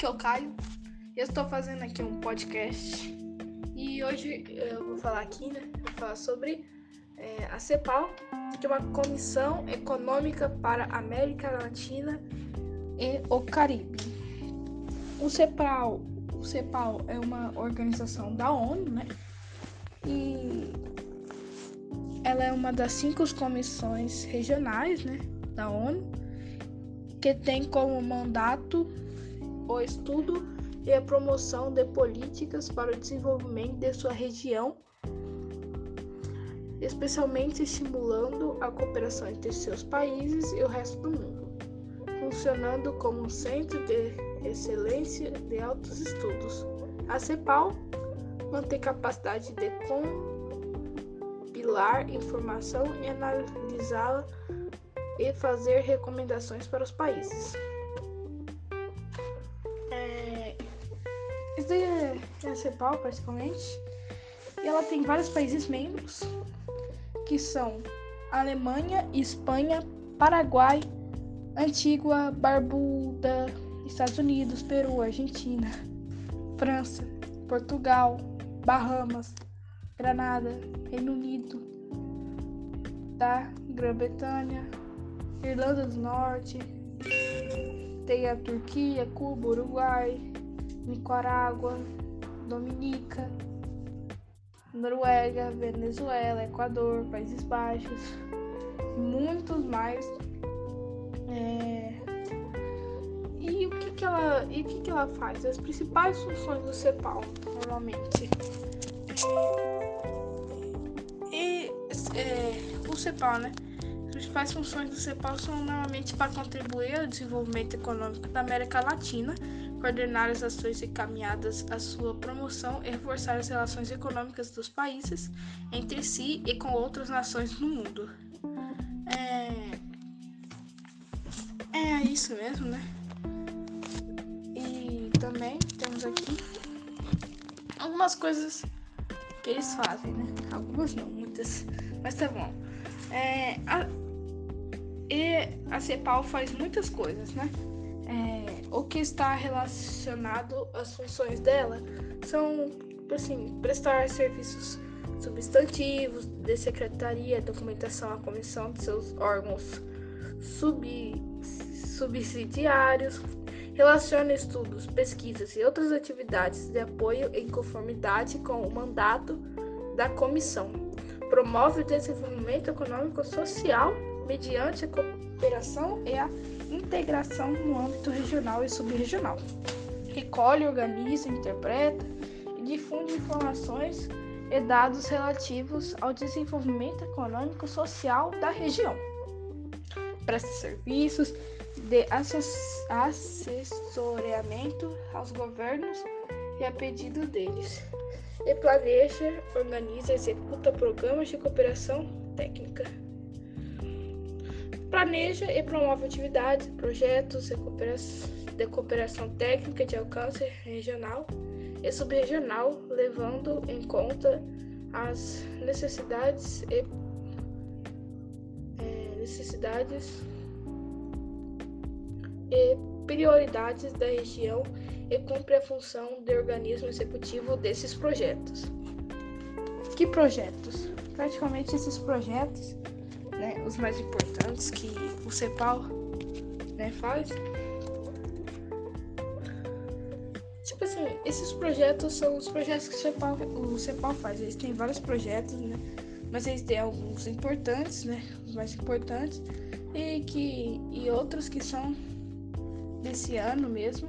Aqui é o Caio. Eu estou fazendo aqui um podcast e hoje eu vou falar aqui, né? Vou falar sobre é, a CEPAL, que é uma Comissão Econômica para a América Latina e o Caribe. O CEPAL, o CEPAL é uma organização da ONU, né? E ela é uma das cinco comissões regionais, né, da ONU, que tem como mandato o estudo e a promoção de políticas para o desenvolvimento de sua região, especialmente estimulando a cooperação entre seus países e o resto do mundo, funcionando como um centro de excelência de altos estudos. A CEPAL mantém capacidade de compilar informação e analisá-la e fazer recomendações para os países. É, é a CEPAL, praticamente. E ela tem vários países membros, que são Alemanha, Espanha, Paraguai, Antigua, Barbuda, Estados Unidos, Peru, Argentina, França, Portugal, Bahamas, Granada, Reino Unido, da Grã-Bretanha, Irlanda do Norte, tem a Turquia, Cuba, Uruguai, Nicarágua, Dominica, Noruega, Venezuela, Equador, Países Baixos, muitos mais. É... E o que, que ela e o que, que ela faz? As principais funções do CEPAL, normalmente. E é, o CEPAL, né? As principais funções do CEPAL são normalmente para contribuir ao desenvolvimento econômico da América Latina coordenar as ações encaminhadas à sua promoção e reforçar as relações econômicas dos países entre si e com outras nações no mundo. É, é isso mesmo, né? E também temos aqui algumas coisas que eles fazem, né? Algumas não, muitas, mas tá bom. É, a, e a CEPAL faz muitas coisas, né? É, o que está relacionado às funções dela são, assim, prestar serviços substantivos de secretaria, documentação à comissão de seus órgãos sub, subsidiários, relaciona estudos, pesquisas e outras atividades de apoio em conformidade com o mandato da comissão. Promove o desenvolvimento econômico social mediante a cooperação e a integração no âmbito regional e subregional. Recolhe, organiza, interpreta e difunde informações e dados relativos ao desenvolvimento econômico e social da região. Presta serviços de assessoramento aos governos e a pedido deles. E planeja, organiza e executa programas de cooperação técnica planeja e promove atividades, projetos de cooperação, técnica de alcance regional e subregional, levando em conta as necessidades e é, necessidades e prioridades da região e cumpre a função de organismo executivo desses projetos. Que projetos? Praticamente esses projetos né, os mais importantes que o CEPAL né, faz. Tipo assim, esses projetos são os projetos que o CEPAL, o CEPAL faz. Eles têm vários projetos, né? Mas eles têm alguns importantes, né? Os mais importantes. E, que, e outros que são desse ano mesmo.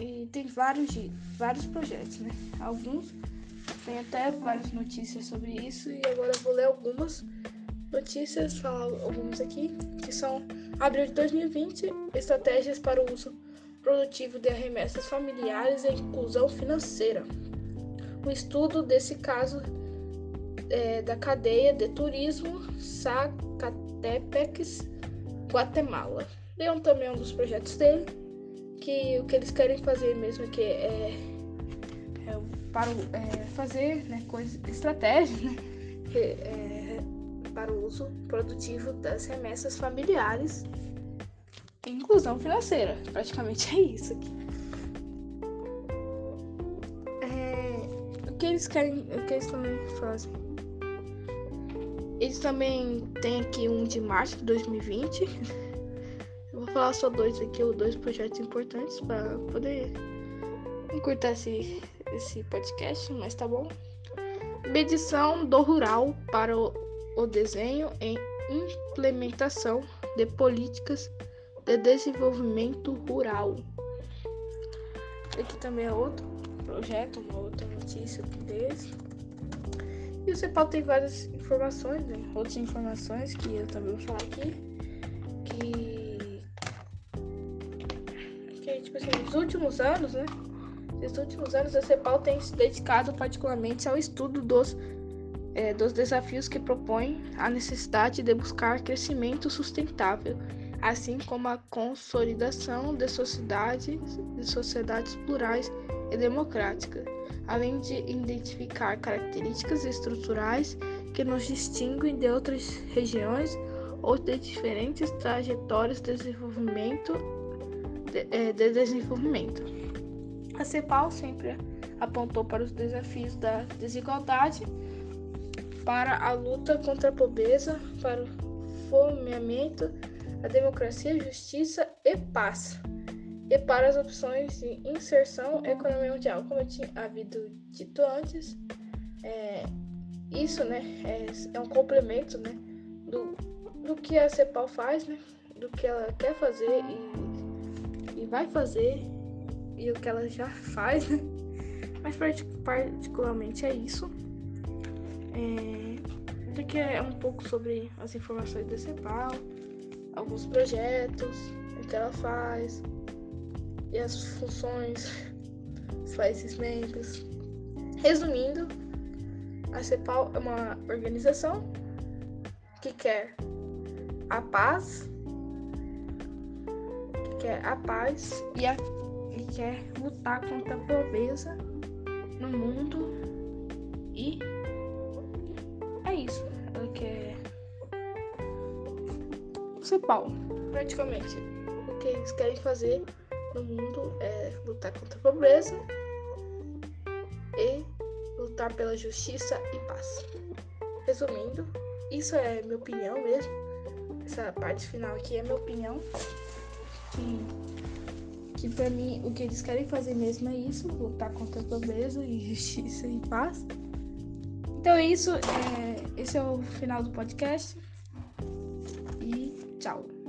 E tem vários, vários projetos, né? Alguns tem até várias notícias sobre isso. E agora eu vou ler algumas notícias, alguns aqui, que são abril de 2020, estratégias para o uso produtivo de remessas familiares e inclusão financeira. O estudo desse caso é, da cadeia de turismo Zacatepeques, Guatemala. Leon também é um dos projetos dele, que o que eles querem fazer mesmo que é, é para é, fazer né, coisas, estratégias, né? É, para o uso produtivo das remessas familiares e inclusão financeira. Praticamente é isso aqui. É, o que eles querem, o que eles também fazem? Eles também têm aqui um de março de 2020. Eu vou falar só dois aqui, ou dois projetos importantes para poder encurtar esse, esse podcast, mas tá bom. Medição do rural para o o desenho e implementação de políticas de desenvolvimento rural. Aqui também é outro projeto, uma outra notícia deles. E o CEPAL tem várias informações, né? outras informações que eu também vou falar aqui. Que, que tipo assim, nos últimos anos, né? Nos últimos anos, a CEPAL tem se dedicado particularmente ao estudo dos, é, dos desafios que propõem a necessidade de buscar crescimento sustentável assim como a consolidação de sociedades, de sociedades plurais e democráticas, além de identificar características estruturais que nos distinguem de outras regiões ou de diferentes trajetórias de desenvolvimento. De, eh, de desenvolvimento. A CEPAL sempre apontou para os desafios da desigualdade, para a luta contra a pobreza, para o fomeamento a democracia, justiça e paz, e para as opções de inserção economia mundial. Como eu tinha havido dito antes, é, isso né, é, é, um complemento né, do, do que a CEPAL faz, né, do que ela quer fazer e, e vai fazer, e o que ela já faz, né? mas particularmente é isso. É, que é um pouco sobre as informações da CEPAL alguns projetos, o que ela faz e as funções dos países membros. Resumindo, a CEPAL é uma organização que quer a paz, que quer a paz e, a, e quer lutar contra a pobreza no mundo e principal, praticamente. O que eles querem fazer no mundo é lutar contra a pobreza e lutar pela justiça e paz. Resumindo, isso é minha opinião mesmo. Essa parte final aqui é minha opinião. Que, que pra mim o que eles querem fazer mesmo é isso, lutar contra a pobreza e justiça e paz. Então é isso, é, esse é o final do podcast. Ciao!